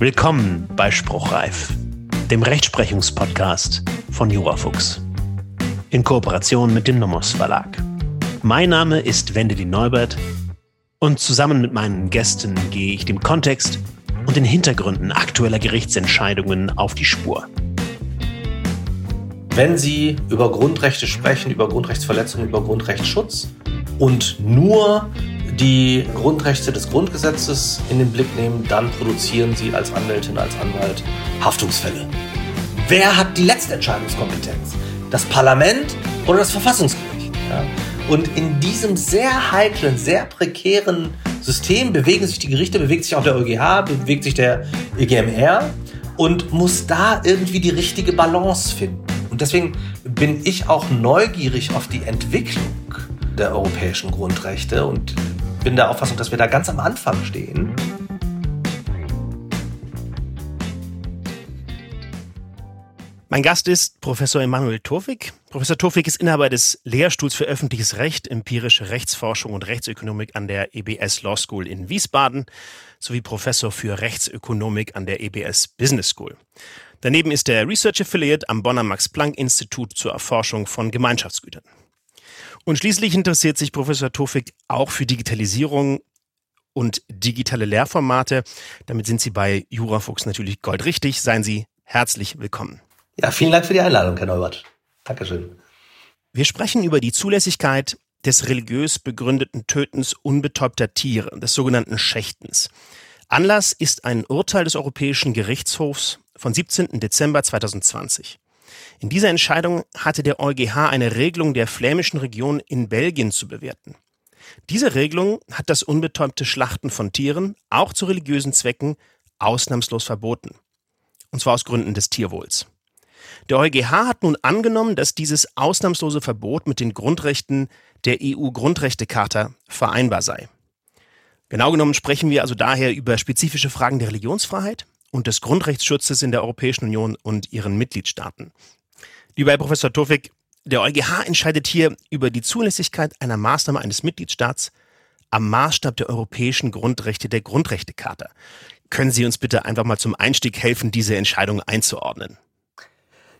Willkommen bei Spruchreif, dem Rechtsprechungspodcast von Jurafuchs. In Kooperation mit dem Nomos Verlag. Mein Name ist Wendelin Neubert und zusammen mit meinen Gästen gehe ich dem Kontext und den Hintergründen aktueller Gerichtsentscheidungen auf die Spur. Wenn Sie über Grundrechte sprechen, über Grundrechtsverletzungen, über Grundrechtsschutz und nur die Grundrechte des Grundgesetzes in den Blick nehmen, dann produzieren Sie als Anwältin, als Anwalt Haftungsfälle. Wer hat die letzte Entscheidungskompetenz? Das Parlament oder das Verfassungsgericht? Ja? Und in diesem sehr heiklen, sehr prekären System bewegen sich die Gerichte, bewegt sich auch der EuGH, bewegt sich der EGMR und muss da irgendwie die richtige Balance finden. Und deswegen bin ich auch neugierig auf die Entwicklung der europäischen Grundrechte und bin der Auffassung, dass wir da ganz am Anfang stehen. Mein Gast ist Professor Emanuel Tofik. Professor Tofik ist Inhaber des Lehrstuhls für öffentliches Recht, empirische Rechtsforschung und Rechtsökonomik an der EBS Law School in Wiesbaden sowie Professor für Rechtsökonomik an der EBS Business School. Daneben ist er Research Affiliate am Bonner Max Planck Institut zur Erforschung von Gemeinschaftsgütern. Und schließlich interessiert sich Professor Tofik auch für Digitalisierung und digitale Lehrformate. Damit sind Sie bei Jurafuchs natürlich goldrichtig. Seien Sie herzlich willkommen. Ja, vielen Dank für die Einladung, Herr Neubert. Dankeschön. Wir sprechen über die Zulässigkeit des religiös begründeten Tötens unbetäubter Tiere, des sogenannten Schächtens. Anlass ist ein Urteil des Europäischen Gerichtshofs von 17. Dezember 2020. In dieser Entscheidung hatte der EuGH eine Regelung der flämischen Region in Belgien zu bewerten. Diese Regelung hat das unbetäubte Schlachten von Tieren, auch zu religiösen Zwecken, ausnahmslos verboten. Und zwar aus Gründen des Tierwohls. Der EuGH hat nun angenommen, dass dieses ausnahmslose Verbot mit den Grundrechten der EU-Grundrechtecharta vereinbar sei. Genau genommen sprechen wir also daher über spezifische Fragen der Religionsfreiheit und des Grundrechtsschutzes in der Europäischen Union und ihren Mitgliedstaaten. Lieber Herr Professor Tofik, der EuGH entscheidet hier über die Zulässigkeit einer Maßnahme eines Mitgliedstaats am Maßstab der europäischen Grundrechte der Grundrechtecharta. Können Sie uns bitte einfach mal zum Einstieg helfen, diese Entscheidung einzuordnen?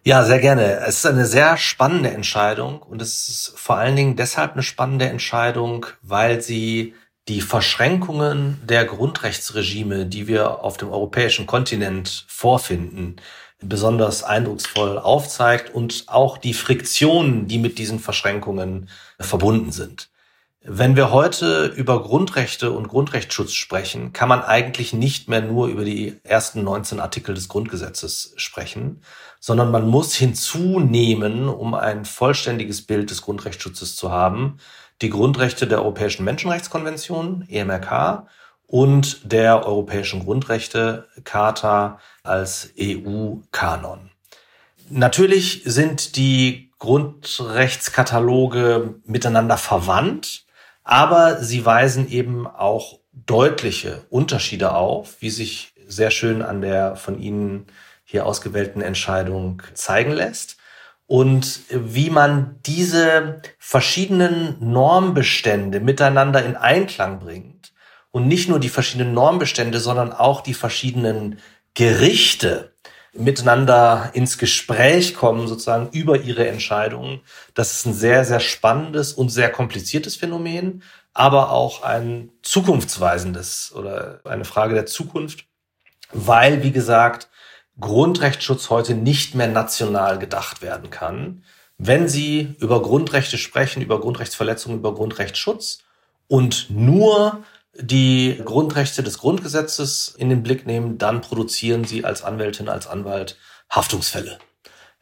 Ja, sehr gerne. Es ist eine sehr spannende Entscheidung und es ist vor allen Dingen deshalb eine spannende Entscheidung, weil sie die Verschränkungen der Grundrechtsregime, die wir auf dem europäischen Kontinent vorfinden, besonders eindrucksvoll aufzeigt und auch die Friktionen, die mit diesen Verschränkungen verbunden sind. Wenn wir heute über Grundrechte und Grundrechtsschutz sprechen, kann man eigentlich nicht mehr nur über die ersten 19 Artikel des Grundgesetzes sprechen, sondern man muss hinzunehmen, um ein vollständiges Bild des Grundrechtsschutzes zu haben, die Grundrechte der Europäischen Menschenrechtskonvention, EMRK, und der Europäischen Grundrechtecharta als EU-Kanon. Natürlich sind die Grundrechtskataloge miteinander verwandt, aber sie weisen eben auch deutliche Unterschiede auf, wie sich sehr schön an der von Ihnen hier ausgewählten Entscheidung zeigen lässt. Und wie man diese verschiedenen Normbestände miteinander in Einklang bringt, und nicht nur die verschiedenen Normbestände, sondern auch die verschiedenen Gerichte miteinander ins Gespräch kommen, sozusagen über ihre Entscheidungen. Das ist ein sehr, sehr spannendes und sehr kompliziertes Phänomen, aber auch ein zukunftsweisendes oder eine Frage der Zukunft, weil, wie gesagt, Grundrechtsschutz heute nicht mehr national gedacht werden kann. Wenn Sie über Grundrechte sprechen, über Grundrechtsverletzungen, über Grundrechtsschutz und nur die Grundrechte des Grundgesetzes in den Blick nehmen, dann produzieren sie als Anwältin, als Anwalt Haftungsfälle.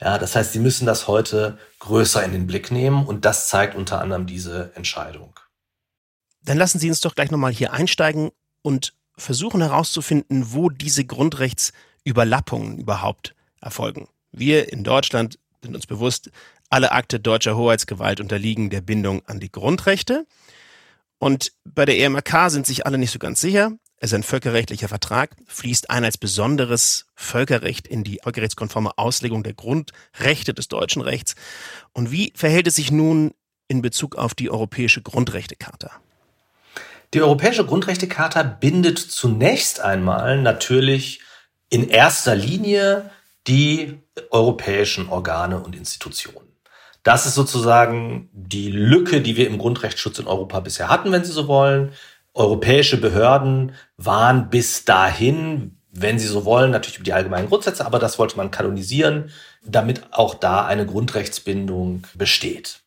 Ja, das heißt, sie müssen das heute größer in den Blick nehmen und das zeigt unter anderem diese Entscheidung. Dann lassen Sie uns doch gleich nochmal hier einsteigen und versuchen herauszufinden, wo diese Grundrechtsüberlappungen überhaupt erfolgen. Wir in Deutschland sind uns bewusst, alle Akte deutscher Hoheitsgewalt unterliegen der Bindung an die Grundrechte. Und bei der EMRK sind sich alle nicht so ganz sicher. Es ist ein völkerrechtlicher Vertrag, fließt ein als besonderes Völkerrecht in die völkerrechtskonforme Auslegung der Grundrechte des deutschen Rechts. Und wie verhält es sich nun in Bezug auf die Europäische Grundrechtecharta? Die Europäische Grundrechtecharta bindet zunächst einmal natürlich in erster Linie die europäischen Organe und Institutionen. Das ist sozusagen die Lücke, die wir im Grundrechtsschutz in Europa bisher hatten, wenn Sie so wollen. Europäische Behörden waren bis dahin, wenn Sie so wollen, natürlich über die allgemeinen Grundsätze, aber das wollte man kanonisieren, damit auch da eine Grundrechtsbindung besteht.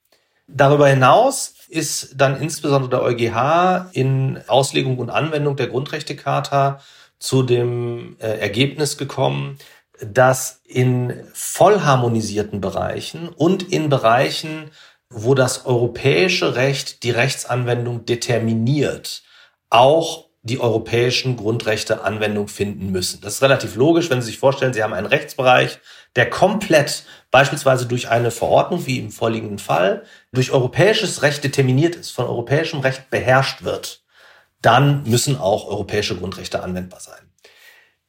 Darüber hinaus ist dann insbesondere der EuGH in Auslegung und Anwendung der Grundrechtecharta zu dem äh, Ergebnis gekommen, dass in vollharmonisierten Bereichen und in Bereichen, wo das europäische Recht die Rechtsanwendung determiniert, auch die europäischen Grundrechte Anwendung finden müssen. Das ist relativ logisch, wenn Sie sich vorstellen, Sie haben einen Rechtsbereich, der komplett beispielsweise durch eine Verordnung, wie im vorliegenden Fall, durch europäisches Recht determiniert ist, von europäischem Recht beherrscht wird, dann müssen auch europäische Grundrechte anwendbar sein.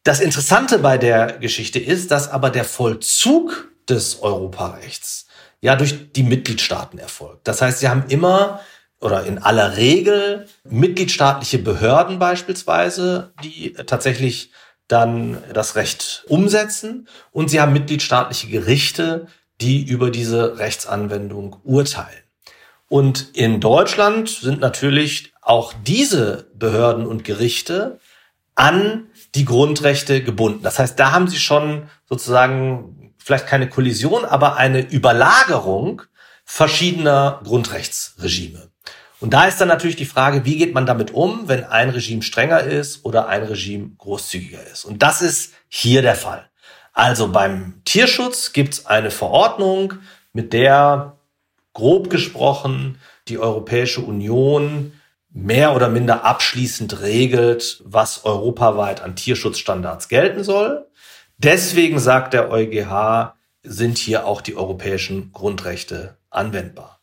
Das Interessante bei der Geschichte ist, dass aber der Vollzug des Europarechts ja durch die Mitgliedstaaten erfolgt. Das heißt, sie haben immer oder in aller Regel mitgliedstaatliche Behörden beispielsweise, die tatsächlich dann das Recht umsetzen und sie haben mitgliedstaatliche Gerichte, die über diese Rechtsanwendung urteilen. Und in Deutschland sind natürlich auch diese Behörden und Gerichte an die Grundrechte gebunden. Das heißt, da haben sie schon sozusagen vielleicht keine Kollision, aber eine Überlagerung verschiedener Grundrechtsregime. Und da ist dann natürlich die Frage, wie geht man damit um, wenn ein Regime strenger ist oder ein Regime großzügiger ist. Und das ist hier der Fall. Also beim Tierschutz gibt es eine Verordnung, mit der grob gesprochen die Europäische Union mehr oder minder abschließend regelt, was europaweit an Tierschutzstandards gelten soll. Deswegen sagt der EuGH, sind hier auch die europäischen Grundrechte anwendbar.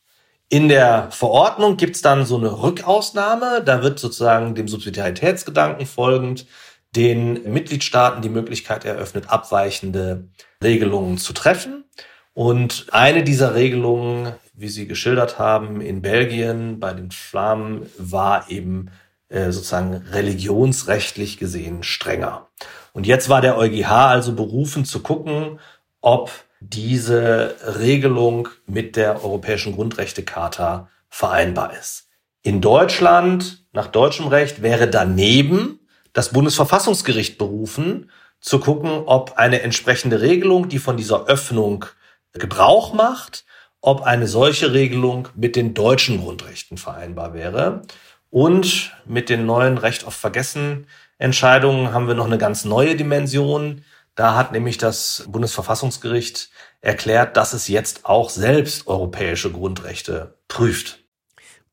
In der Verordnung gibt's dann so eine Rückausnahme. Da wird sozusagen dem Subsidiaritätsgedanken folgend den Mitgliedstaaten die Möglichkeit eröffnet, abweichende Regelungen zu treffen. Und eine dieser Regelungen wie Sie geschildert haben, in Belgien bei den Flammen war eben äh, sozusagen religionsrechtlich gesehen strenger. Und jetzt war der EuGH also berufen zu gucken, ob diese Regelung mit der Europäischen Grundrechtecharta vereinbar ist. In Deutschland, nach deutschem Recht, wäre daneben das Bundesverfassungsgericht berufen, zu gucken, ob eine entsprechende Regelung, die von dieser Öffnung Gebrauch macht, ob eine solche Regelung mit den deutschen Grundrechten vereinbar wäre. Und mit den neuen Recht auf Vergessen Entscheidungen haben wir noch eine ganz neue Dimension. Da hat nämlich das Bundesverfassungsgericht erklärt, dass es jetzt auch selbst europäische Grundrechte prüft.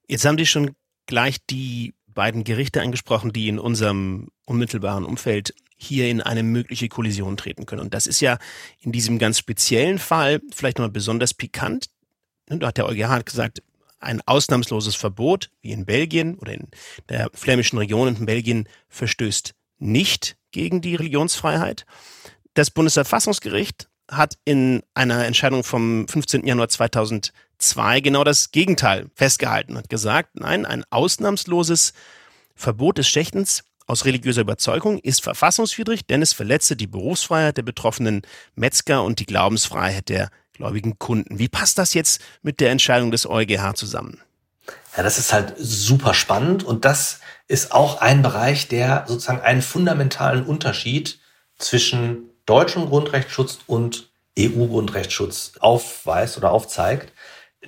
Jetzt haben die schon gleich die beiden Gerichte angesprochen, die in unserem unmittelbaren Umfeld hier in eine mögliche Kollision treten können. Und das ist ja in diesem ganz speziellen Fall vielleicht nochmal besonders pikant, da hat der EuGH gesagt, ein ausnahmsloses Verbot, wie in Belgien oder in der flämischen Region in Belgien, verstößt nicht gegen die Religionsfreiheit. Das Bundesverfassungsgericht hat in einer Entscheidung vom 15. Januar 2002 genau das Gegenteil festgehalten und gesagt, nein, ein ausnahmsloses Verbot des Schächtens aus religiöser Überzeugung ist verfassungswidrig, denn es verletze die Berufsfreiheit der betroffenen Metzger und die Glaubensfreiheit der gläubigen Kunden. Wie passt das jetzt mit der Entscheidung des EuGH zusammen? Ja, das ist halt super spannend und das ist auch ein Bereich, der sozusagen einen fundamentalen Unterschied zwischen deutschem Grundrechtsschutz und EU-Grundrechtsschutz aufweist oder aufzeigt.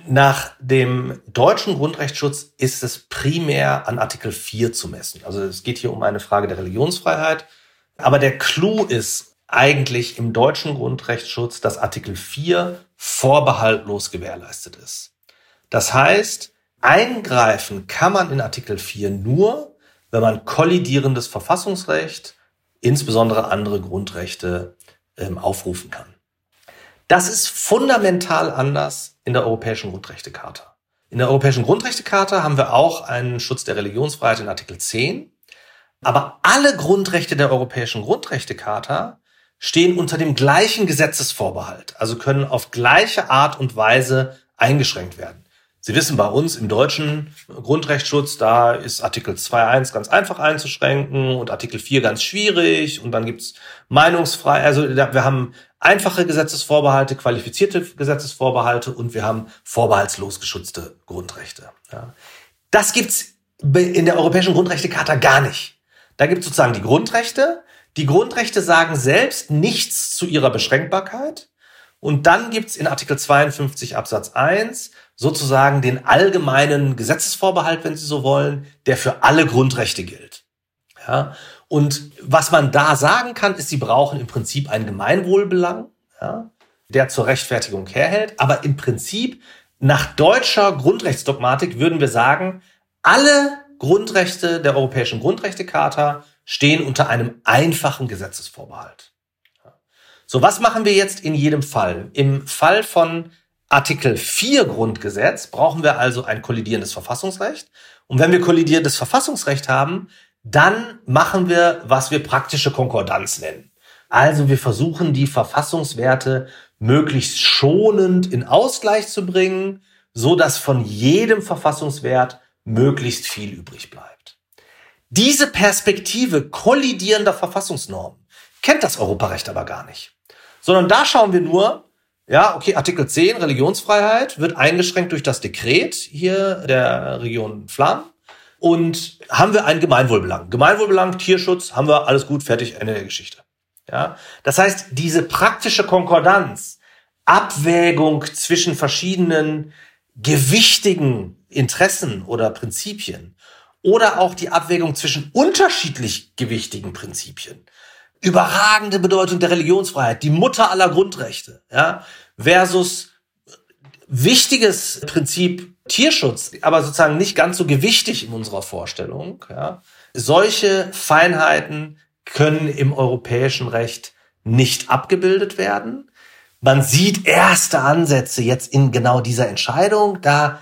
Nach dem deutschen Grundrechtsschutz ist es primär an Artikel 4 zu messen. Also es geht hier um eine Frage der Religionsfreiheit. Aber der Clou ist, eigentlich im deutschen Grundrechtsschutz, dass Artikel 4 vorbehaltlos gewährleistet ist. Das heißt, eingreifen kann man in Artikel 4 nur, wenn man kollidierendes Verfassungsrecht, insbesondere andere Grundrechte, ähm, aufrufen kann. Das ist fundamental anders in der Europäischen Grundrechtecharta. In der Europäischen Grundrechtecharta haben wir auch einen Schutz der Religionsfreiheit in Artikel 10. Aber alle Grundrechte der Europäischen Grundrechtecharta stehen unter dem gleichen Gesetzesvorbehalt, also können auf gleiche Art und Weise eingeschränkt werden. Sie wissen, bei uns im deutschen Grundrechtsschutz, da ist Artikel 2.1 ganz einfach einzuschränken und Artikel 4 ganz schwierig und dann gibt's Meinungsfreiheit. Also wir haben einfache Gesetzesvorbehalte, qualifizierte Gesetzesvorbehalte und wir haben vorbehaltslos geschützte Grundrechte. Ja. Das gibt's in der Europäischen Grundrechtecharta gar nicht. Da gibt's sozusagen die Grundrechte. Die Grundrechte sagen selbst nichts zu ihrer Beschränkbarkeit. Und dann gibt's in Artikel 52 Absatz 1 sozusagen den allgemeinen Gesetzesvorbehalt, wenn Sie so wollen, der für alle Grundrechte gilt. Ja? Und was man da sagen kann, ist, Sie brauchen im Prinzip einen Gemeinwohlbelang, ja, der zur Rechtfertigung herhält. Aber im Prinzip nach deutscher Grundrechtsdogmatik würden wir sagen, alle Grundrechte der Europäischen Grundrechtecharta stehen unter einem einfachen Gesetzesvorbehalt. So, was machen wir jetzt in jedem Fall? Im Fall von Artikel 4 Grundgesetz brauchen wir also ein kollidierendes Verfassungsrecht. Und wenn wir kollidierendes Verfassungsrecht haben, dann machen wir, was wir praktische Konkordanz nennen. Also wir versuchen die Verfassungswerte möglichst schonend in Ausgleich zu bringen, so dass von jedem Verfassungswert möglichst viel übrig bleibt. Diese Perspektive kollidierender Verfassungsnormen kennt das Europarecht aber gar nicht, sondern da schauen wir nur, ja, okay, Artikel 10, Religionsfreiheit, wird eingeschränkt durch das Dekret hier der Region Flam. Und haben wir einen Gemeinwohlbelang. Gemeinwohlbelang, Tierschutz, haben wir alles gut, fertig, Ende der Geschichte. Ja, das heißt, diese praktische Konkordanz, Abwägung zwischen verschiedenen gewichtigen Interessen oder Prinzipien oder auch die Abwägung zwischen unterschiedlich gewichtigen Prinzipien, überragende Bedeutung der Religionsfreiheit, die Mutter aller Grundrechte, ja, versus wichtiges Prinzip Tierschutz, aber sozusagen nicht ganz so gewichtig in unserer Vorstellung, ja. Solche Feinheiten können im europäischen Recht nicht abgebildet werden. Man sieht erste Ansätze jetzt in genau dieser Entscheidung. Da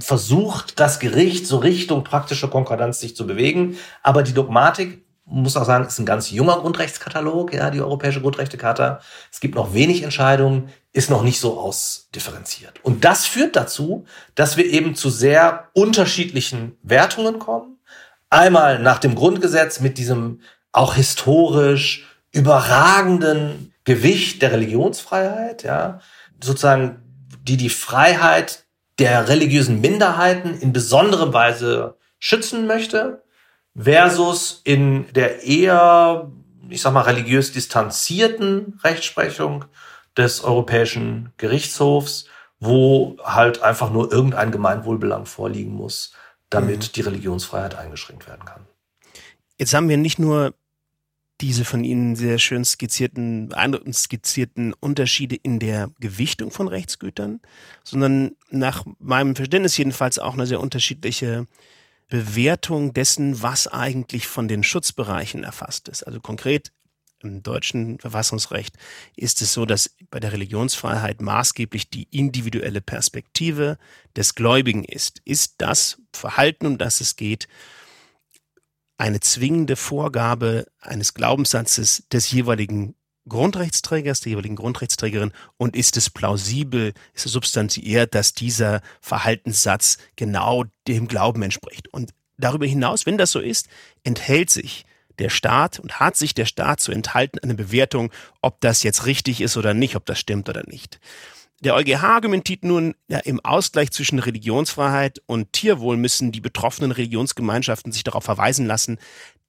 versucht das Gericht so Richtung praktische Konkordanz sich zu bewegen. Aber die Dogmatik muss auch sagen, ist ein ganz junger Grundrechtskatalog, ja, die Europäische Grundrechtecharta. Es gibt noch wenig Entscheidungen, ist noch nicht so ausdifferenziert. Und das führt dazu, dass wir eben zu sehr unterschiedlichen Wertungen kommen. Einmal nach dem Grundgesetz mit diesem auch historisch überragenden Gewicht der Religionsfreiheit, ja, sozusagen, die die Freiheit der religiösen Minderheiten in besonderem Weise schützen möchte versus in der eher, ich sag mal, religiös distanzierten Rechtsprechung des Europäischen Gerichtshofs, wo halt einfach nur irgendein Gemeinwohlbelang vorliegen muss, damit mhm. die Religionsfreiheit eingeschränkt werden kann. Jetzt haben wir nicht nur diese von Ihnen sehr schön skizzierten, skizzierten Unterschiede in der Gewichtung von Rechtsgütern, sondern nach meinem Verständnis jedenfalls auch eine sehr unterschiedliche Bewertung dessen, was eigentlich von den Schutzbereichen erfasst ist. Also konkret im deutschen Verfassungsrecht ist es so, dass bei der Religionsfreiheit maßgeblich die individuelle Perspektive des Gläubigen ist. Ist das Verhalten, um das es geht, eine zwingende Vorgabe eines Glaubenssatzes des jeweiligen Grundrechtsträgers, der jeweiligen Grundrechtsträgerin und ist es plausibel, ist es substanziert, dass dieser Verhaltenssatz genau dem Glauben entspricht. Und darüber hinaus, wenn das so ist, enthält sich der Staat und hat sich der Staat zu enthalten eine Bewertung, ob das jetzt richtig ist oder nicht, ob das stimmt oder nicht. Der EuGH argumentiert nun, ja, im Ausgleich zwischen Religionsfreiheit und Tierwohl müssen die betroffenen Religionsgemeinschaften sich darauf verweisen lassen,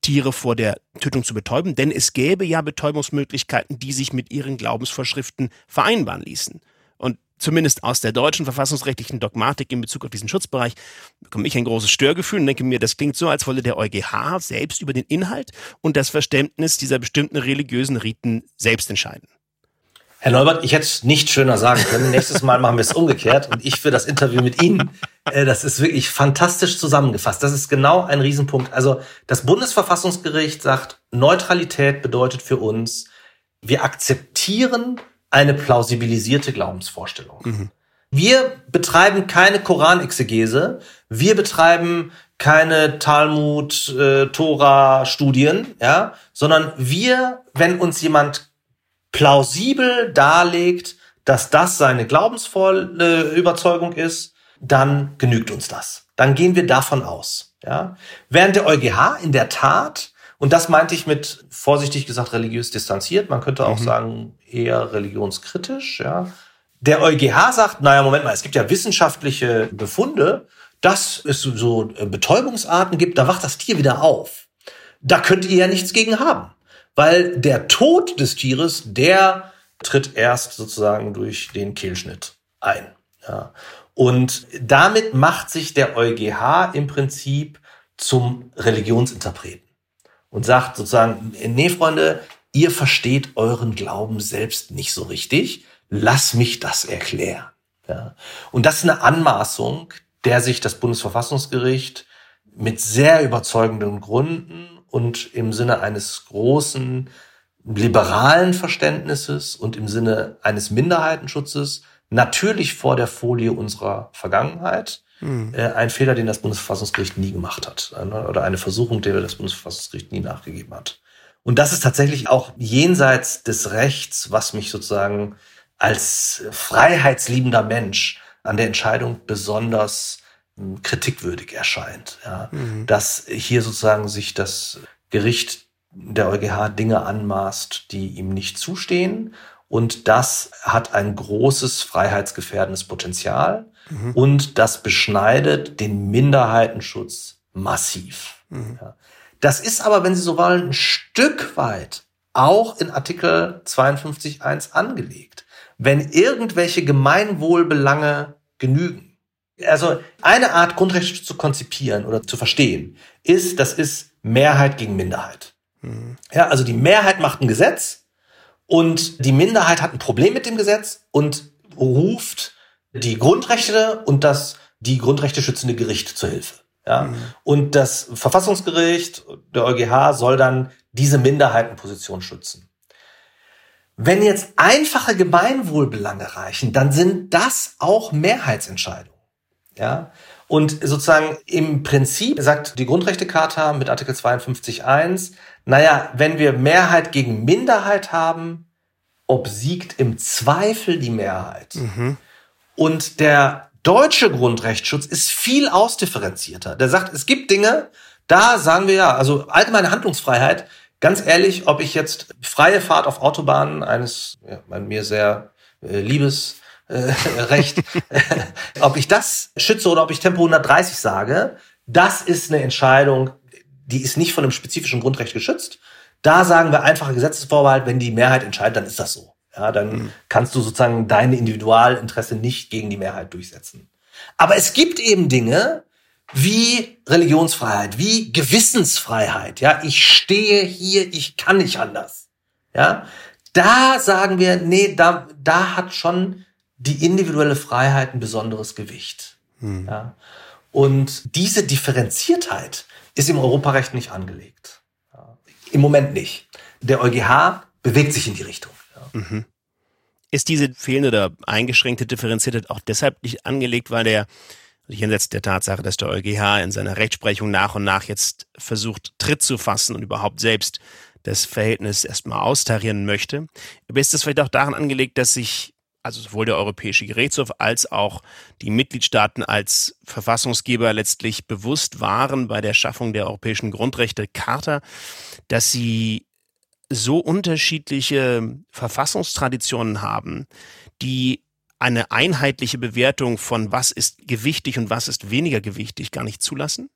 Tiere vor der Tötung zu betäuben, denn es gäbe ja Betäubungsmöglichkeiten, die sich mit ihren Glaubensvorschriften vereinbaren ließen. Und zumindest aus der deutschen verfassungsrechtlichen Dogmatik in Bezug auf diesen Schutzbereich bekomme ich ein großes Störgefühl und denke mir, das klingt so, als wolle der EuGH selbst über den Inhalt und das Verständnis dieser bestimmten religiösen Riten selbst entscheiden. Herr Neubert, ich hätte es nicht schöner sagen können. Nächstes Mal machen wir es umgekehrt und ich für das Interview mit Ihnen. Äh, das ist wirklich fantastisch zusammengefasst. Das ist genau ein Riesenpunkt. Also das Bundesverfassungsgericht sagt, Neutralität bedeutet für uns, wir akzeptieren eine plausibilisierte Glaubensvorstellung. Mhm. Wir betreiben keine Koranexegese, wir betreiben keine Talmud, äh, Tora Studien, ja, sondern wir, wenn uns jemand plausibel darlegt, dass das seine glaubensvolle Überzeugung ist, dann genügt uns das. Dann gehen wir davon aus. Ja? Während der EuGH in der Tat, und das meinte ich mit vorsichtig gesagt religiös distanziert, man könnte auch mhm. sagen eher religionskritisch, ja. Der EuGH sagt, naja, Moment mal, es gibt ja wissenschaftliche Befunde, dass es so Betäubungsarten gibt, da wacht das Tier wieder auf. Da könnt ihr ja nichts gegen haben. Weil der Tod des Tieres, der tritt erst sozusagen durch den Kehlschnitt ein. Ja. Und damit macht sich der EuGH im Prinzip zum Religionsinterpreten und sagt sozusagen, nee, Freunde, ihr versteht euren Glauben selbst nicht so richtig. Lass mich das erklären. Ja. Und das ist eine Anmaßung, der sich das Bundesverfassungsgericht mit sehr überzeugenden Gründen und im Sinne eines großen liberalen Verständnisses und im Sinne eines Minderheitenschutzes natürlich vor der Folie unserer Vergangenheit. Mhm. Äh, ein Fehler, den das Bundesverfassungsgericht nie gemacht hat. Oder eine Versuchung, der das Bundesverfassungsgericht nie nachgegeben hat. Und das ist tatsächlich auch jenseits des Rechts, was mich sozusagen als freiheitsliebender Mensch an der Entscheidung besonders hm, kritikwürdig erscheint. Ja. Mhm. Dass hier sozusagen sich das Gericht der EuGH Dinge anmaßt, die ihm nicht zustehen. Und das hat ein großes freiheitsgefährdendes Potenzial. Mhm. Und das beschneidet den Minderheitenschutz massiv. Mhm. Ja. Das ist aber, wenn Sie so wollen, ein Stück weit auch in Artikel 52.1 angelegt. Wenn irgendwelche Gemeinwohlbelange genügen. Also eine Art Grundrechte zu konzipieren oder zu verstehen, ist, das ist Mehrheit gegen Minderheit. Mhm. Ja, also die Mehrheit macht ein Gesetz und die Minderheit hat ein Problem mit dem Gesetz und ruft die Grundrechte und das die Grundrechte schützende Gericht zur Hilfe. Ja? Mhm. Und das Verfassungsgericht, der EuGH soll dann diese Minderheitenposition schützen. Wenn jetzt einfache Gemeinwohlbelange reichen, dann sind das auch Mehrheitsentscheidungen. Ja? Und sozusagen im Prinzip sagt die Grundrechtecharta mit Artikel 52.1, naja, wenn wir Mehrheit gegen Minderheit haben, obsiegt im Zweifel die Mehrheit. Mhm. Und der deutsche Grundrechtsschutz ist viel ausdifferenzierter. Der sagt, es gibt Dinge, da sagen wir ja, also allgemeine Handlungsfreiheit, ganz ehrlich, ob ich jetzt freie Fahrt auf Autobahnen eines ja, mir sehr äh, liebes äh, Recht, ob ich das schütze oder ob ich Tempo 130 sage, das ist eine Entscheidung, die ist nicht von einem spezifischen Grundrecht geschützt. Da sagen wir einfacher Gesetzesvorbehalt, wenn die Mehrheit entscheidet, dann ist das so. Ja, dann mhm. kannst du sozusagen deine Individualinteresse nicht gegen die Mehrheit durchsetzen. Aber es gibt eben Dinge wie Religionsfreiheit, wie Gewissensfreiheit. Ja, ich stehe hier, ich kann nicht anders. Ja, da sagen wir, nee, da, da hat schon die individuelle Freiheit ein besonderes Gewicht. Mhm. Ja, und diese Differenziertheit ist im Europarecht nicht angelegt. Ja. Im Moment nicht. Der EuGH bewegt sich in die Richtung. Ja. Mhm. Ist diese fehlende oder eingeschränkte Differenziertheit auch deshalb nicht angelegt, weil der jenseits der Tatsache, dass der EuGH in seiner Rechtsprechung nach und nach jetzt versucht, Tritt zu fassen und überhaupt selbst das Verhältnis erstmal austarieren möchte. Aber ist es vielleicht auch daran angelegt, dass sich also sowohl der Europäische Gerichtshof als auch die Mitgliedstaaten als Verfassungsgeber letztlich bewusst waren bei der Schaffung der Europäischen Grundrechte-Charta, dass sie so unterschiedliche Verfassungstraditionen haben, die eine einheitliche Bewertung von was ist gewichtig und was ist weniger gewichtig gar nicht zulassen?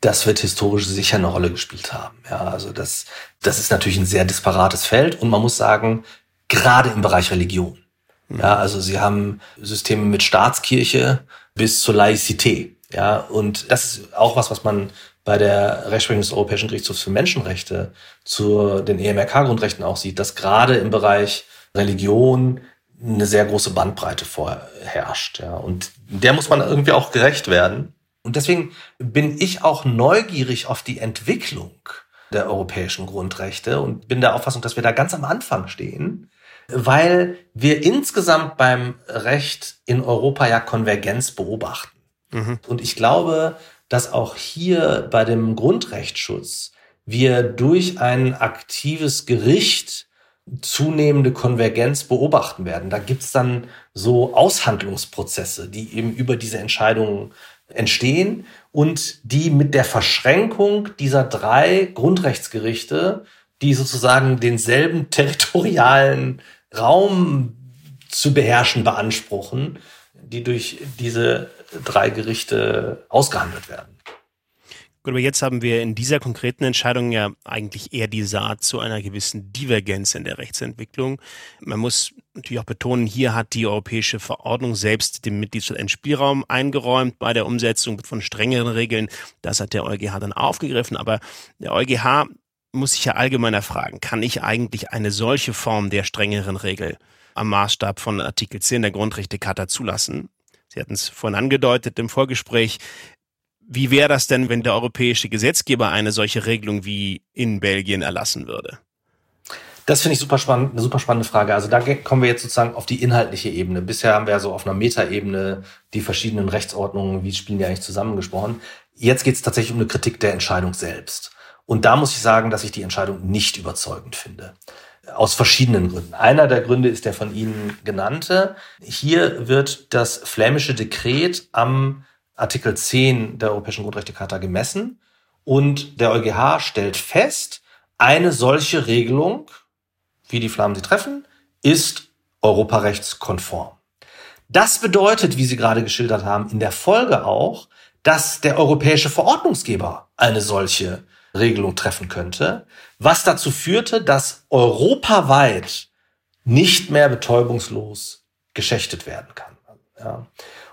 Das wird historisch sicher eine Rolle gespielt haben. Ja, also das, das ist natürlich ein sehr disparates Feld und man muss sagen, gerade im Bereich Religion. Ja, also sie haben Systeme mit Staatskirche bis zur Laizität. Ja, und das ist auch was, was man bei der Rechtsprechung des Europäischen Gerichtshofs für Menschenrechte zu den EMRK-Grundrechten auch sieht, dass gerade im Bereich Religion eine sehr große Bandbreite vorherrscht. Ja, und der muss man irgendwie auch gerecht werden. Und deswegen bin ich auch neugierig auf die Entwicklung der europäischen Grundrechte und bin der Auffassung, dass wir da ganz am Anfang stehen weil wir insgesamt beim Recht in Europa ja Konvergenz beobachten. Mhm. Und ich glaube, dass auch hier bei dem Grundrechtsschutz wir durch ein aktives Gericht zunehmende Konvergenz beobachten werden. Da gibt's dann so Aushandlungsprozesse, die eben über diese Entscheidungen entstehen und die mit der Verschränkung dieser drei Grundrechtsgerichte, die sozusagen denselben territorialen Raum zu beherrschen beanspruchen, die durch diese drei Gerichte ausgehandelt werden. Gut, aber jetzt haben wir in dieser konkreten Entscheidung ja eigentlich eher die Saat zu einer gewissen Divergenz in der Rechtsentwicklung. Man muss natürlich auch betonen, hier hat die europäische Verordnung selbst dem Mitgliedstaat einen Spielraum eingeräumt bei der Umsetzung von strengeren Regeln. Das hat der EuGH dann aufgegriffen. Aber der EuGH muss sich ja allgemeiner fragen, kann ich eigentlich eine solche Form der strengeren Regel am Maßstab von Artikel 10 der Grundrechtecharta zulassen? Sie hatten es vorhin angedeutet im Vorgespräch. Wie wäre das denn, wenn der europäische Gesetzgeber eine solche Regelung wie in Belgien erlassen würde? Das finde ich super spannend, eine super spannende Frage. Also da kommen wir jetzt sozusagen auf die inhaltliche Ebene. Bisher haben wir so auf einer Metaebene die verschiedenen Rechtsordnungen, wie spielen die eigentlich zusammengesprochen. Jetzt geht es tatsächlich um eine Kritik der Entscheidung selbst. Und da muss ich sagen, dass ich die Entscheidung nicht überzeugend finde. Aus verschiedenen Gründen. Einer der Gründe ist der von Ihnen genannte. Hier wird das flämische Dekret am Artikel 10 der Europäischen Grundrechtecharta gemessen und der EuGH stellt fest, eine solche Regelung, wie die Flammen sie treffen, ist europarechtskonform. Das bedeutet, wie Sie gerade geschildert haben, in der Folge auch, dass der europäische Verordnungsgeber eine solche Regelung treffen könnte, was dazu führte, dass europaweit nicht mehr betäubungslos geschächtet werden kann. Ja.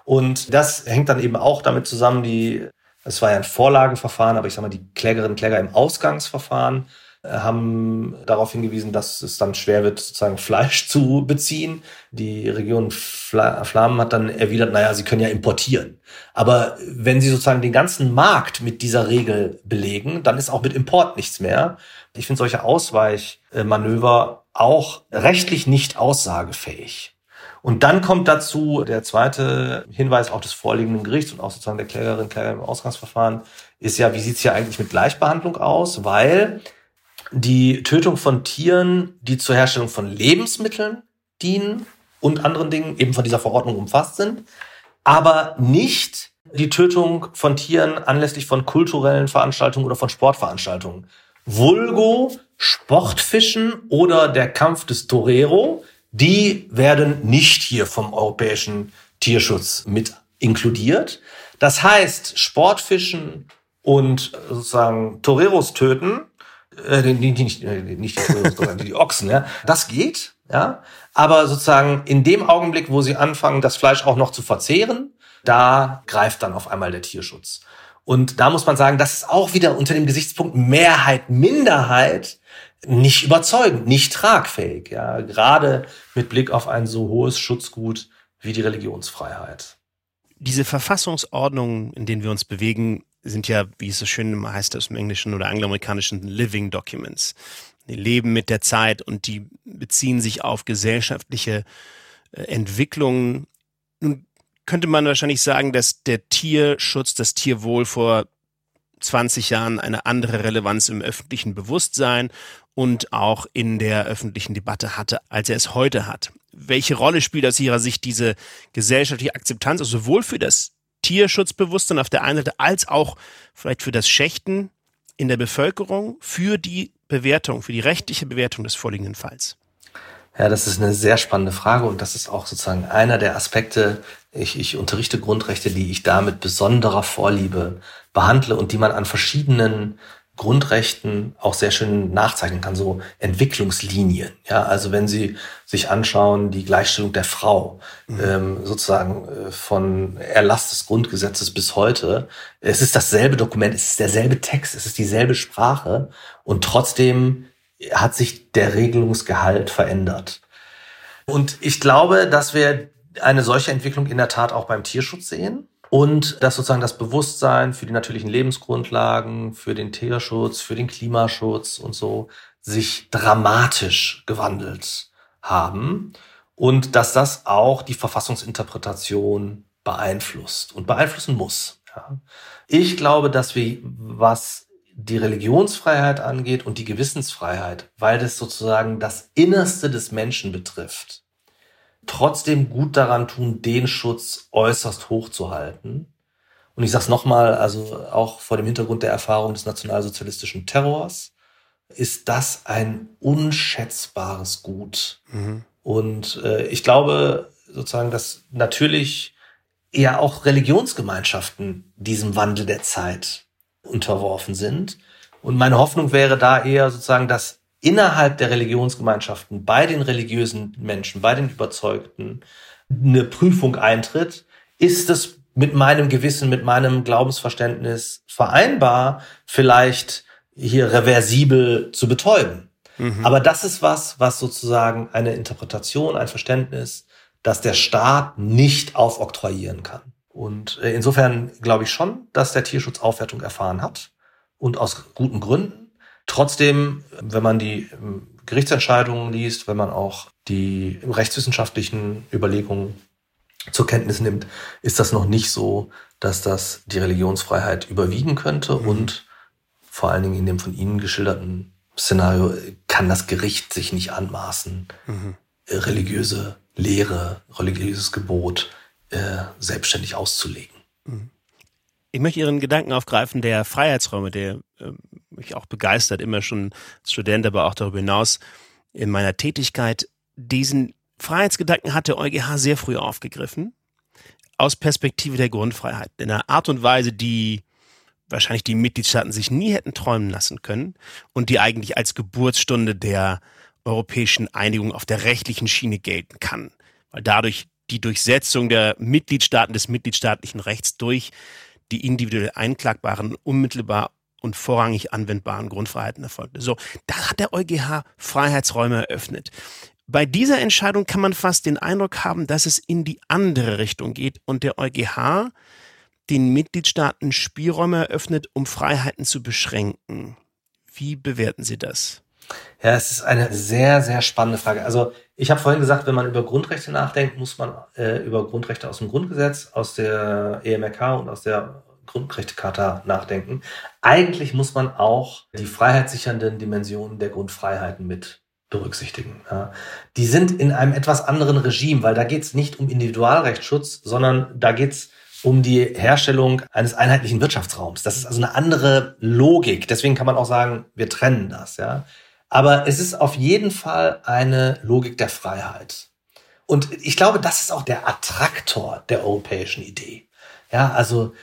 Und das hängt dann eben auch damit zusammen, die, es war ja ein Vorlagenverfahren, aber ich sag mal, die Klägerinnen und Kläger im Ausgangsverfahren haben darauf hingewiesen, dass es dann schwer wird, sozusagen Fleisch zu beziehen. Die Region Flammen hat dann erwidert, naja, sie können ja importieren. Aber wenn sie sozusagen den ganzen Markt mit dieser Regel belegen, dann ist auch mit Import nichts mehr. Ich finde solche Ausweichmanöver auch rechtlich nicht aussagefähig. Und dann kommt dazu der zweite Hinweis auch des vorliegenden Gerichts und auch sozusagen der Klägerin, Kläger im Ausgangsverfahren, ist ja, wie sieht es hier eigentlich mit Gleichbehandlung aus? Weil die Tötung von Tieren, die zur Herstellung von Lebensmitteln dienen und anderen Dingen eben von dieser Verordnung umfasst sind, aber nicht die Tötung von Tieren anlässlich von kulturellen Veranstaltungen oder von Sportveranstaltungen. Vulgo, Sportfischen oder der Kampf des Torero, die werden nicht hier vom europäischen Tierschutz mit inkludiert. Das heißt, Sportfischen und sozusagen Toreros töten, äh, nicht, nicht, nicht die, Toreros, die Ochsen, ja, das geht, ja. Aber sozusagen in dem Augenblick, wo sie anfangen, das Fleisch auch noch zu verzehren, da greift dann auf einmal der Tierschutz. Und da muss man sagen, das ist auch wieder unter dem Gesichtspunkt Mehrheit, Minderheit nicht überzeugend, nicht tragfähig, ja, gerade mit Blick auf ein so hohes Schutzgut wie die Religionsfreiheit. Diese Verfassungsordnungen, in denen wir uns bewegen, sind ja, wie es so schön heißt aus dem Englischen oder angloamerikanischen, Living Documents. Die leben mit der Zeit und die beziehen sich auf gesellschaftliche äh, Entwicklungen. Nun könnte man wahrscheinlich sagen, dass der Tierschutz, das Tierwohl vor 20 Jahren eine andere Relevanz im öffentlichen Bewusstsein und auch in der öffentlichen Debatte hatte, als er es heute hat. Welche Rolle spielt aus Ihrer Sicht diese gesellschaftliche Akzeptanz, also sowohl für das Tierschutzbewusstsein auf der einen Seite als auch vielleicht für das Schächten in der Bevölkerung, für die Bewertung, für die rechtliche Bewertung des vorliegenden Falls? Ja, das ist eine sehr spannende Frage und das ist auch sozusagen einer der Aspekte. Ich, ich unterrichte Grundrechte, die ich da mit besonderer Vorliebe behandle und die man an verschiedenen Grundrechten auch sehr schön nachzeichnen kann, so Entwicklungslinien. Ja, also wenn Sie sich anschauen, die Gleichstellung der Frau, mhm. ähm, sozusagen äh, von Erlass des Grundgesetzes bis heute, es ist dasselbe Dokument, es ist derselbe Text, es ist dieselbe Sprache und trotzdem hat sich der Regelungsgehalt verändert. Und ich glaube, dass wir eine solche Entwicklung in der Tat auch beim Tierschutz sehen und dass sozusagen das Bewusstsein für die natürlichen Lebensgrundlagen, für den Tierschutz, für den Klimaschutz und so sich dramatisch gewandelt haben und dass das auch die Verfassungsinterpretation beeinflusst und beeinflussen muss. Ich glaube, dass wir, was die Religionsfreiheit angeht und die Gewissensfreiheit, weil das sozusagen das Innerste des Menschen betrifft, trotzdem gut daran tun, den Schutz äußerst hoch zu halten. Und ich sage es nochmal, also auch vor dem Hintergrund der Erfahrung des nationalsozialistischen Terrors, ist das ein unschätzbares Gut. Mhm. Und äh, ich glaube sozusagen, dass natürlich eher auch Religionsgemeinschaften diesem Wandel der Zeit unterworfen sind. Und meine Hoffnung wäre da eher sozusagen, dass innerhalb der Religionsgemeinschaften bei den religiösen Menschen, bei den Überzeugten eine Prüfung eintritt. Ist es mit meinem Gewissen, mit meinem Glaubensverständnis vereinbar, vielleicht hier reversibel zu betäuben? Mhm. Aber das ist was, was sozusagen eine Interpretation, ein Verständnis, das der Staat nicht aufoktroyieren kann. Und äh, insofern glaube ich schon, dass der Tierschutz Aufwertung erfahren hat und aus guten Gründen. Trotzdem, wenn man die ähm, Gerichtsentscheidungen liest, wenn man auch die rechtswissenschaftlichen Überlegungen zur Kenntnis nimmt, ist das noch nicht so, dass das die Religionsfreiheit überwiegen könnte mhm. und vor allen Dingen in dem von Ihnen geschilderten Szenario kann das Gericht sich nicht anmaßen, mhm. religiöse Lehre, religiöses Gebot äh, selbstständig auszulegen. Ich möchte Ihren Gedanken aufgreifen, der Freiheitsräume, der äh, mich auch begeistert, immer schon als Student, aber auch darüber hinaus in meiner Tätigkeit. Diesen Freiheitsgedanken hat der EuGH sehr früh aufgegriffen, aus Perspektive der Grundfreiheit, in einer Art und Weise, die wahrscheinlich die Mitgliedstaaten sich nie hätten träumen lassen können und die eigentlich als Geburtsstunde der europäischen Einigung auf der rechtlichen Schiene gelten kann, weil dadurch die Durchsetzung der Mitgliedstaaten des mitgliedstaatlichen Rechts durch die individuell einklagbaren, unmittelbar und vorrangig anwendbaren Grundfreiheiten erfolgte. So, da hat der EuGH Freiheitsräume eröffnet. Bei dieser Entscheidung kann man fast den Eindruck haben, dass es in die andere Richtung geht und der EuGH den Mitgliedstaaten Spielräume eröffnet, um Freiheiten zu beschränken. Wie bewerten Sie das? Ja, es ist eine sehr, sehr spannende Frage. Also ich habe vorhin gesagt, wenn man über Grundrechte nachdenkt, muss man äh, über Grundrechte aus dem Grundgesetz, aus der EMRK und aus der Grundrechtecharta nachdenken. Eigentlich muss man auch die freiheitssichernden Dimensionen der Grundfreiheiten mit berücksichtigen. Ja. Die sind in einem etwas anderen Regime, weil da geht es nicht um Individualrechtsschutz, sondern da geht es um die Herstellung eines einheitlichen Wirtschaftsraums. Das ist also eine andere Logik. Deswegen kann man auch sagen, wir trennen das. Ja. Aber es ist auf jeden Fall eine Logik der Freiheit. Und ich glaube, das ist auch der Attraktor der europäischen Idee. Ja, also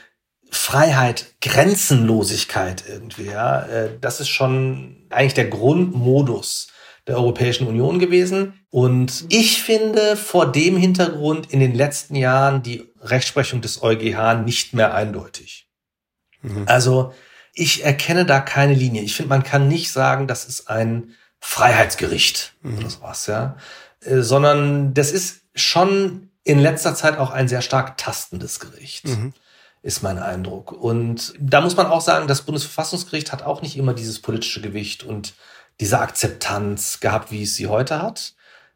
Freiheit, Grenzenlosigkeit irgendwie, ja, äh, das ist schon eigentlich der Grundmodus der Europäischen Union gewesen. Und ich finde vor dem Hintergrund in den letzten Jahren die Rechtsprechung des EuGH nicht mehr eindeutig. Mhm. Also ich erkenne da keine Linie. Ich finde, man kann nicht sagen, das ist ein Freiheitsgericht mhm. oder sowas, ja. Äh, sondern das ist schon in letzter Zeit auch ein sehr stark tastendes Gericht. Mhm. Ist mein Eindruck. Und da muss man auch sagen, das Bundesverfassungsgericht hat auch nicht immer dieses politische Gewicht und diese Akzeptanz gehabt, wie es sie heute hat.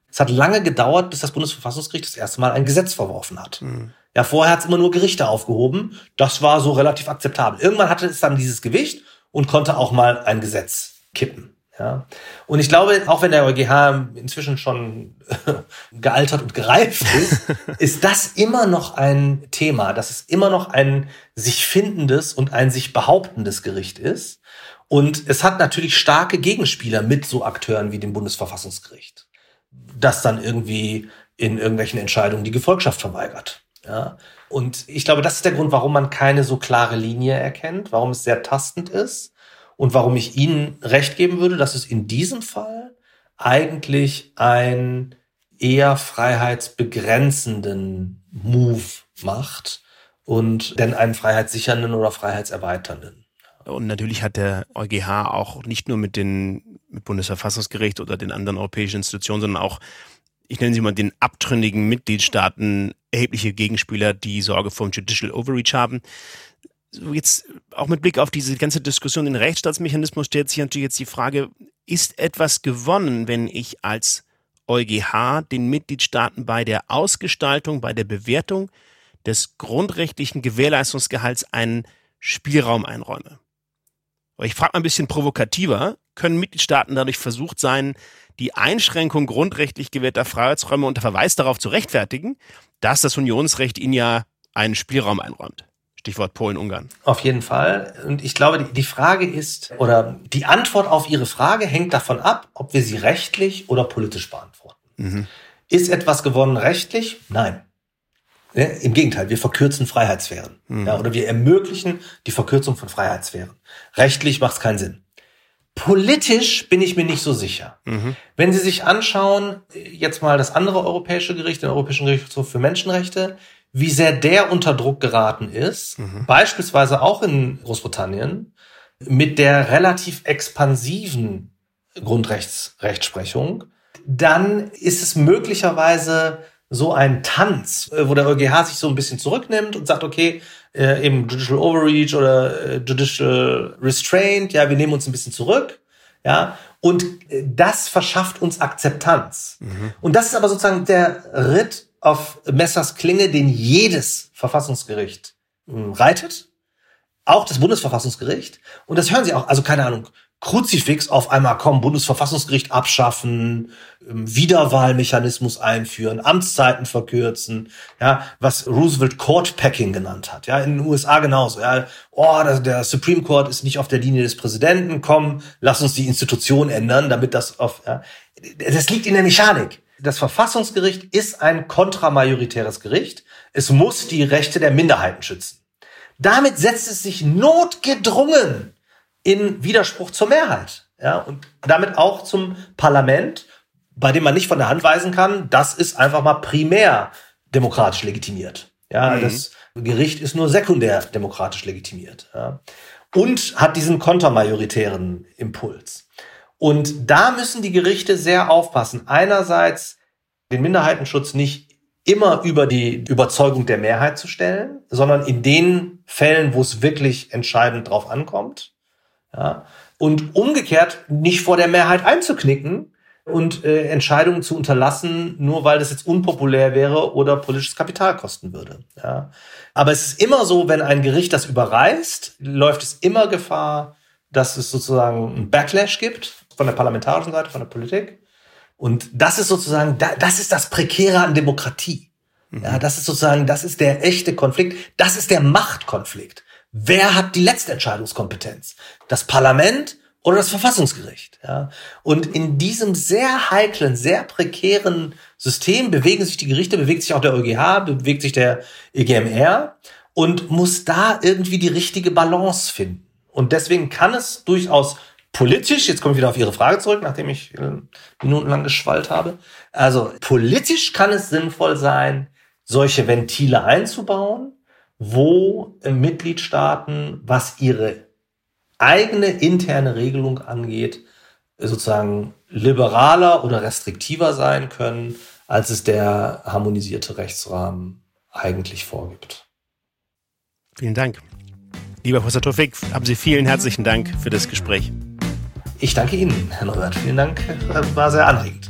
Es hat lange gedauert, bis das Bundesverfassungsgericht das erste Mal ein Gesetz verworfen hat. Mhm. Ja, vorher hat es immer nur Gerichte aufgehoben. Das war so relativ akzeptabel. Irgendwann hatte es dann dieses Gewicht und konnte auch mal ein Gesetz kippen. Ja. Und ich glaube, auch wenn der EuGH inzwischen schon gealtert und gereift ist, ist das immer noch ein Thema, dass es immer noch ein sich findendes und ein sich behauptendes Gericht ist. Und es hat natürlich starke Gegenspieler mit so Akteuren wie dem Bundesverfassungsgericht, das dann irgendwie in irgendwelchen Entscheidungen die Gefolgschaft verweigert. Ja? Und ich glaube, das ist der Grund, warum man keine so klare Linie erkennt, warum es sehr tastend ist und warum ich Ihnen recht geben würde, dass es in diesem Fall eigentlich ein eher freiheitsbegrenzenden Move macht und denn einen freiheitssichernden oder freiheitserweiternden. Und natürlich hat der EuGH auch nicht nur mit dem Bundesverfassungsgericht oder den anderen europäischen Institutionen, sondern auch ich nenne sie mal den abtrünnigen Mitgliedstaaten erhebliche Gegenspieler, die Sorge vom Judicial Overreach haben. Jetzt auch mit Blick auf diese ganze Diskussion den Rechtsstaatsmechanismus stellt sich natürlich jetzt die Frage, ist etwas gewonnen, wenn ich als EuGH den Mitgliedstaaten bei der Ausgestaltung, bei der Bewertung des grundrechtlichen Gewährleistungsgehalts einen Spielraum einräume? Ich frage mal ein bisschen provokativer, können Mitgliedstaaten dadurch versucht sein, die Einschränkung grundrechtlich gewährter Freiheitsräume unter Verweis darauf zu rechtfertigen, dass das Unionsrecht ihnen ja einen Spielraum einräumt? Stichwort Polen-Ungarn. Auf jeden Fall. Und ich glaube, die, Frage ist, oder die Antwort auf Ihre Frage hängt davon ab, ob wir sie rechtlich oder politisch beantworten. Mhm. Ist etwas gewonnen rechtlich? Nein. Ja, Im Gegenteil, wir verkürzen Freiheitssphären. Mhm. Ja, oder wir ermöglichen die Verkürzung von Freiheitssphären. Rechtlich macht es keinen Sinn. Politisch bin ich mir nicht so sicher. Mhm. Wenn Sie sich anschauen, jetzt mal das andere europäische Gericht, den Europäischen Gerichtshof für Menschenrechte, wie sehr der unter Druck geraten ist, mhm. beispielsweise auch in Großbritannien, mit der relativ expansiven Grundrechtsrechtsprechung, dann ist es möglicherweise so ein Tanz, wo der EuGH sich so ein bisschen zurücknimmt und sagt, okay, äh, eben Judicial Overreach oder äh, Judicial Restraint, ja, wir nehmen uns ein bisschen zurück, ja, und äh, das verschafft uns Akzeptanz. Mhm. Und das ist aber sozusagen der Ritt auf Messers Klinge, den jedes Verfassungsgericht hm, reitet. Auch das Bundesverfassungsgericht. Und das hören Sie auch. Also keine Ahnung. Kruzifix auf einmal kommen, Bundesverfassungsgericht abschaffen, ähm, Wiederwahlmechanismus einführen, Amtszeiten verkürzen, ja, was Roosevelt Court Packing genannt hat, ja, in den USA genauso, ja, oh, der Supreme Court ist nicht auf der Linie des Präsidenten, komm, lass uns die Institution ändern, damit das auf, ja, das liegt in der Mechanik das Verfassungsgericht ist ein kontramajoritäres Gericht. Es muss die Rechte der Minderheiten schützen. Damit setzt es sich notgedrungen in Widerspruch zur Mehrheit. Ja, und damit auch zum Parlament, bei dem man nicht von der Hand weisen kann, das ist einfach mal primär demokratisch legitimiert. Ja, mhm. das Gericht ist nur sekundär demokratisch legitimiert. Ja. Und hat diesen kontermajoritären Impuls. Und da müssen die Gerichte sehr aufpassen. Einerseits den Minderheitenschutz nicht immer über die Überzeugung der Mehrheit zu stellen, sondern in den Fällen, wo es wirklich entscheidend drauf ankommt. Ja, und umgekehrt nicht vor der Mehrheit einzuknicken und äh, Entscheidungen zu unterlassen, nur weil das jetzt unpopulär wäre oder politisches Kapital kosten würde. Ja. Aber es ist immer so, wenn ein Gericht das überreißt, läuft es immer Gefahr, dass es sozusagen einen Backlash gibt von der parlamentarischen Seite, von der Politik. Und das ist sozusagen, das ist das Prekäre an Demokratie. Ja, das ist sozusagen, das ist der echte Konflikt. Das ist der Machtkonflikt. Wer hat die letzte Entscheidungskompetenz? Das Parlament oder das Verfassungsgericht? Ja, und in diesem sehr heiklen, sehr prekären System bewegen sich die Gerichte, bewegt sich auch der EuGH, bewegt sich der EGMR und muss da irgendwie die richtige Balance finden. Und deswegen kann es durchaus Politisch, jetzt komme ich wieder auf Ihre Frage zurück, nachdem ich äh, minutenlang geschwallt habe. Also politisch kann es sinnvoll sein, solche Ventile einzubauen, wo Mitgliedstaaten, was ihre eigene interne Regelung angeht, sozusagen liberaler oder restriktiver sein können, als es der harmonisierte Rechtsrahmen eigentlich vorgibt. Vielen Dank. Lieber Professor Tofik, haben Sie vielen herzlichen Dank für das Gespräch. Ich danke Ihnen, Herr Norbert. Vielen Dank, war sehr anregend.